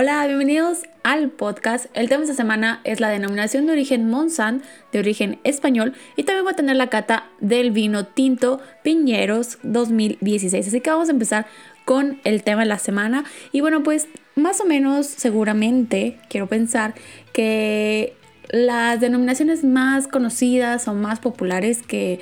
Hola, bienvenidos al podcast. El tema de esta semana es la denominación de origen Monsanto, de origen español, y también voy a tener la cata del vino tinto Piñeros 2016. Así que vamos a empezar con el tema de la semana. Y bueno, pues más o menos seguramente quiero pensar que las denominaciones más conocidas o más populares que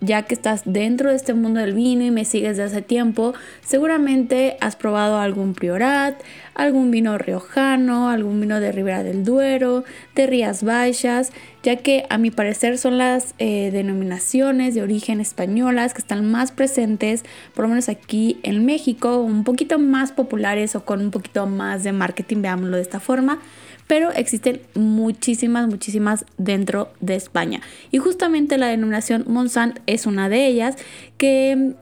ya que estás dentro de este mundo del vino y me sigues de hace tiempo, seguramente has probado algún Priorat, algún vino riojano, algún vino de Ribera del Duero, de Rías Baixas, ya que a mi parecer son las eh, denominaciones de origen españolas que están más presentes, por lo menos aquí en México, un poquito más populares o con un poquito más de marketing, veámoslo de esta forma pero existen muchísimas, muchísimas dentro de España. Y justamente la denominación Monsant es una de ellas que mm,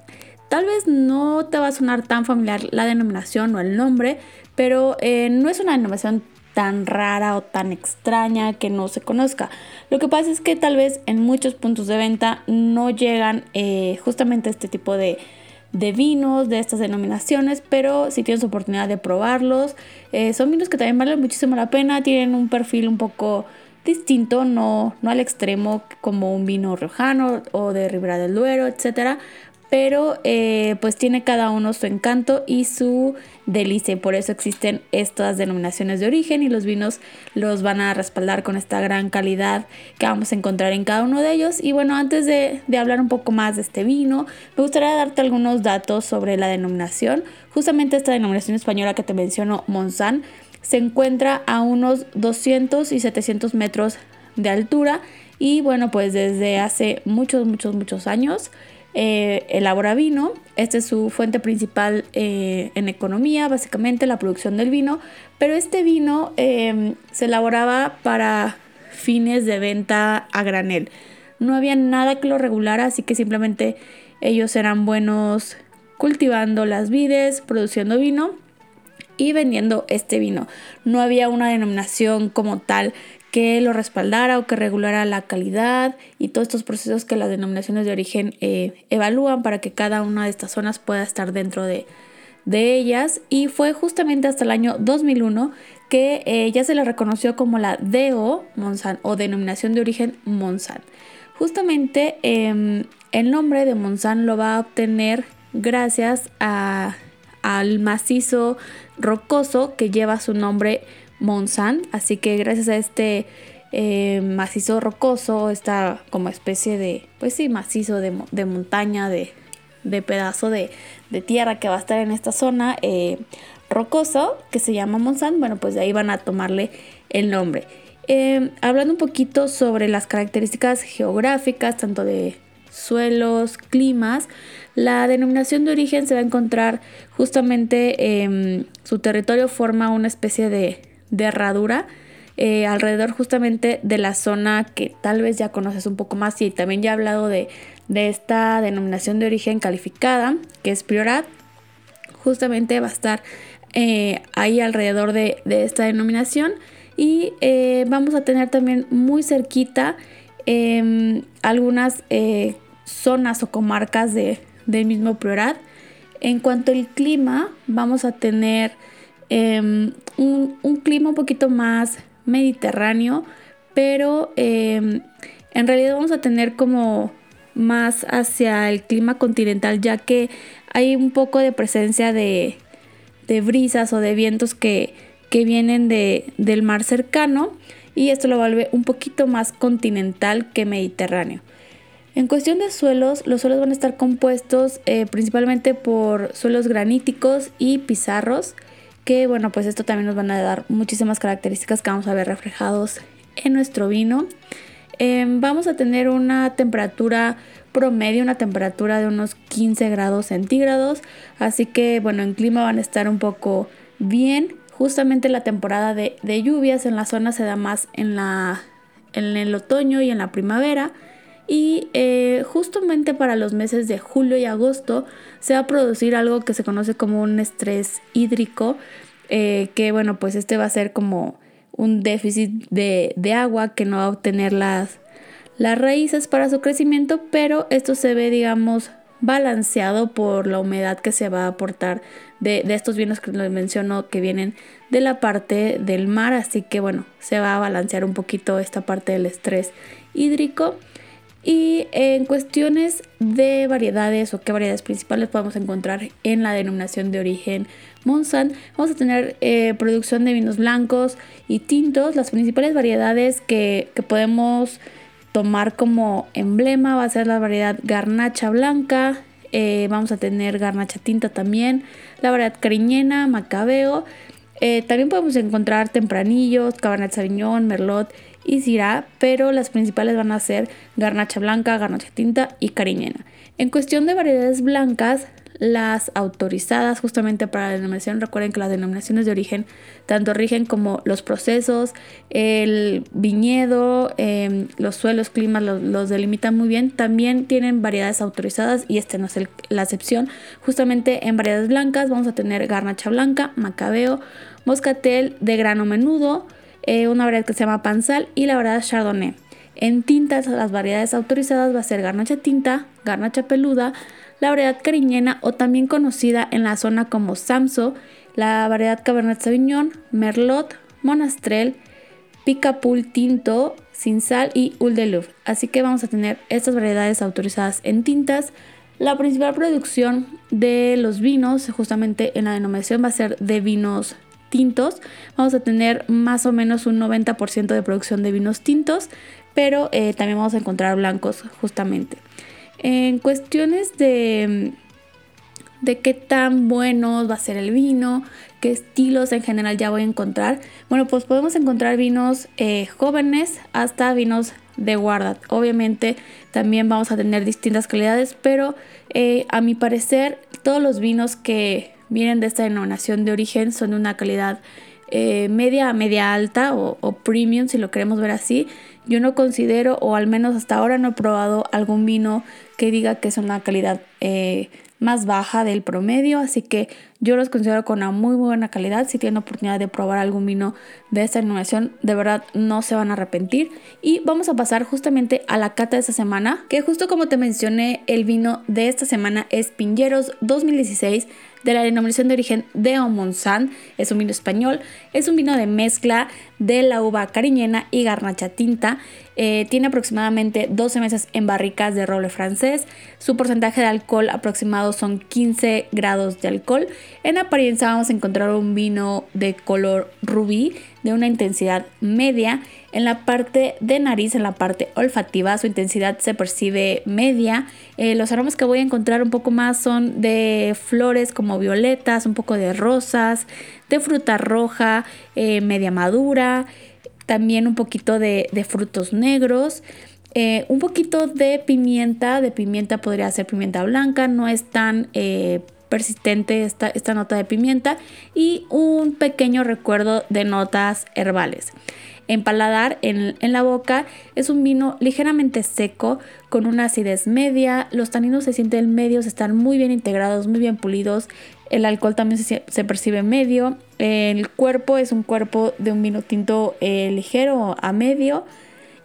tal vez no te va a sonar tan familiar la denominación o el nombre, pero eh, no es una denominación tan rara o tan extraña que no se conozca. Lo que pasa es que tal vez en muchos puntos de venta no llegan eh, justamente este tipo de de vinos de estas denominaciones, pero si tienes oportunidad de probarlos, eh, son vinos que también valen muchísimo la pena, tienen un perfil un poco distinto, no, no al extremo como un vino riojano o de Ribera del Duero, etcétera, pero eh, pues tiene cada uno su encanto y su delicia. Por eso existen estas denominaciones de origen y los vinos los van a respaldar con esta gran calidad que vamos a encontrar en cada uno de ellos. Y bueno, antes de, de hablar un poco más de este vino, me gustaría darte algunos datos sobre la denominación. Justamente esta denominación española que te menciono, Monsan, se encuentra a unos 200 y 700 metros de altura y bueno, pues desde hace muchos, muchos, muchos años eh, elabora vino. Esta es su fuente principal eh, en economía, básicamente la producción del vino. Pero este vino em, se elaboraba para fines de venta a granel. No había nada que lo regulara, así que simplemente ellos eran buenos cultivando las vides, produciendo vino y vendiendo este vino. No había una denominación como tal que lo respaldara o que regulara la calidad y todos estos procesos que las denominaciones de origen eh, evalúan para que cada una de estas zonas pueda estar dentro de, ellas. Y fue justamente hasta el año 2001 que eh, ya se le reconoció como la DO Monsan o denominación de origen Monsan. Justamente em, el nombre de Monsan lo va a obtener gracias al macizo rocoso que lleva su nombre Monsan, así que gracias a este eh, macizo rocoso, esta como especie de, pues sí, macizo de, montaña, de, pedazo de, tierra que va a estar en esta zona eh, rocoso, que se llama Monsan, bueno, pues de ahí van a tomarle el nombre. Eh, hablando un poquito sobre las características geográficas, tanto de suelos, climas, la denominación de origen se va a encontrar justamente, en su territorio forma una especie de, de herradura eh, alrededor justamente de la zona que tal vez ya conoces un poco más y también ya he hablado de, esta denominación de origen calificada que es Priorat justamente va a estar eh, ahí alrededor de, esta denominación. Y eh, vamos a tener también muy cerquita em, algunas zonas o comarcas de, del mismo Priorat. En cuanto al clima vamos a tener Em, un, clima un poquito más mediterráneo, pero em, en realidad vamos a tener como más hacia el clima continental, ya que hay un poco de presencia de, brisas o de vientos que, vienen del mar cercano y esto lo vuelve un poquito más continental que mediterráneo. En cuestión de suelos, los suelos van a estar compuestos eh, principalmente por suelos graníticos y pizarros que bueno, pues esto también nos van a dar muchísimas características que vamos a ver reflejados en nuestro vino. Em, vamos a tener una temperatura promedio, una temperatura de unos 15 grados centígrados, así que bueno, en clima van a estar un poco bien. Justamente la temporada de, lluvias en la zona se da más en la, en el otoño y en la primavera. Y eh, justamente para los meses de julio y agosto se va a producir algo que se conoce como un estrés hídrico, eh, que bueno, pues este va a ser como un déficit de, agua que no va a obtener las, las raíces para su crecimiento, pero esto se ve, digamos, balanceado por la humedad que se va a aportar de, de, estos vinos que les menciono que vienen de la parte del mar, así que bueno, se va a balancear un poquito esta parte del estrés hídrico. Y en cuestiones de variedades o qué variedades principales podemos encontrar en la denominación de origen Monsanto, vamos a tener eh, producción de vinos blancos y tintos. Las principales variedades que, podemos tomar como emblema va a ser la variedad garnacha blanca, eh, vamos a tener garnacha tinta también, la variedad cariñena, macabeo. Eh, también podemos encontrar tempranillos, cabernet sauvignon, merlot y Syrah, pero las principales van a ser garnacha blanca, garnacha tinta y cariñena. En cuestión de variedades blancas, las autorizadas justamente para la denominación, recuerden que las denominaciones de origen tanto rigen como los procesos, el viñedo, em, los suelos, climas los, delimitan muy bien. También tienen variedades autorizadas y este no es la excepción. Justamente en variedades blancas vamos a tener garnacha blanca, macabeo, moscatel de grano menudo, eh, una variedad que se llama Pansal y la variedad Chardonnay. En tintas, las variedades autorizadas va a ser garnacha tinta, garnacha peluda, la variedad cariñena o también conocida en la zona como Samso, la variedad Cabernet Sauvignon, Merlot, Monastrell, Picapul Tinto, Sin Sal y Ul Así que vamos a tener estas variedades autorizadas en tintas. La principal producción de los vinos, justamente en la denominación, va a ser de vinos tintos. Vamos a tener más o menos un 90% de producción de vinos tintos, pero eh, también vamos a encontrar blancos justamente. En cuestiones de, de qué tan buenos va a ser el vino, qué estilos en general ya voy a encontrar. Bueno, pues podemos encontrar vinos eh, jóvenes hasta vinos de guarda. Obviamente también vamos a tener distintas calidades, pero eh, a mi parecer todos los vinos que vienen de esta denominación de origen son de una calidad eh, media a media alta o, premium si lo queremos ver así. Yo no considero o al menos hasta ahora no he probado algún vino que diga que es una calidad eh, más baja del promedio, así que yo los considero con una muy buena calidad. Si tienen oportunidad de probar algún vino de esta denominación, de verdad no se van a arrepentir. Y vamos a pasar justamente a la cata de esta semana, que justo como te mencioné, el vino de esta semana es Pinjeros 2016 de la denominación de origen de Omonsan. Es un vino español, es un vino de mezcla de la uva cariñena y garnacha tinta. Eh, tiene aproximadamente 12 meses en barricas de roble francés. Su porcentaje de alcohol aproximado son 15 grados de alcohol. En apariencia vamos a encontrar un vino de color rubí de una intensidad media. En la parte de nariz, en la parte olfativa, su intensidad se percibe media. Eh, los aromas que voy a encontrar un poco más son de flores como violetas, un poco de rosas, de fruta roja, eh, media madura también un poquito de, frutos negros, eh, un poquito de pimienta, de pimienta podría ser pimienta blanca, no es tan persistente esta, esta, nota de pimienta y un pequeño recuerdo de notas herbales. En paladar, en, en, la boca, es un vino ligeramente seco, con una acidez media. Los taninos se sienten medios, están muy bien integrados, muy bien pulidos. El alcohol también se, percibe medio. El cuerpo es un cuerpo de un vino tinto eh, ligero a medio.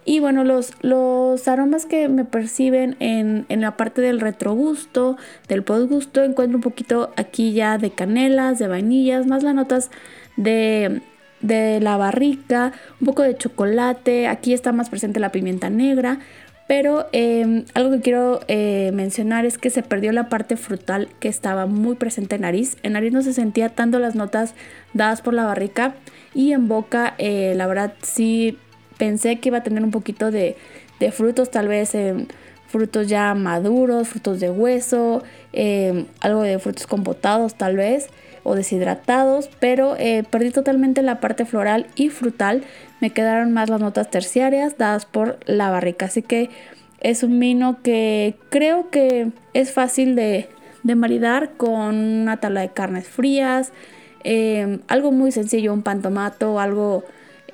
Y bueno, los, los aromas que me perciben en, la parte del retrogusto, del postgusto, encuentro un poquito aquí ya de canelas, de vainillas, más las notas de, de la barrica, un poco de chocolate. Aquí está más presente la pimienta negra. Pero em, algo que quiero eh, mencionar es que se perdió la parte frutal que estaba muy presente en nariz. En nariz no se sentía tanto las notas dadas por la barrica y en boca eh, la verdad sí pensé que iba a tener un poquito de, frutos, tal vez em, frutos ya maduros, frutos de hueso, em, algo de frutos compotados tal vez o deshidratados, pero eh, perdí totalmente la parte floral y frutal. Me quedaron más las notas terciarias dadas por la barrica. Así que es un vino que creo que es fácil de, maridar con una tabla de carnes frías. Eh, algo muy sencillo, un pan tomato, algo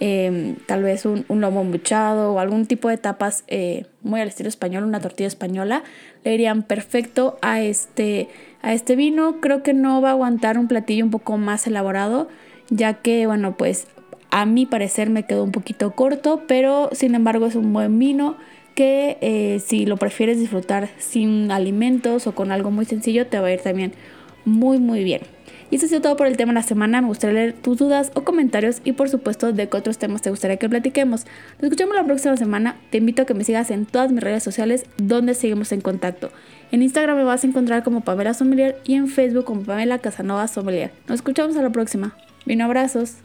em, tal vez un, lomo embuchado o algún tipo de tapas eh, muy al estilo español, una tortilla española, le irían perfecto a este, a este vino. Creo que no va a aguantar un platillo un poco más elaborado, ya que, bueno, pues a mi parecer me quedó un poquito corto, pero sin embargo es un buen vino que eh, si lo prefieres disfrutar sin alimentos o con algo muy sencillo, te va a ir también muy muy bien. Y eso ha sido todo por el tema de la semana. Me gustaría leer tus dudas o comentarios y por supuesto de qué otros temas te gustaría que platiquemos. Nos escuchamos la próxima semana. Te invito a que me sigas en todas mis redes sociales donde seguimos en contacto. En Instagram me vas a encontrar como Pamela Sommelier y en Facebook como Pamela Casanova Sommelier. Nos escuchamos a la próxima. Vino abrazos.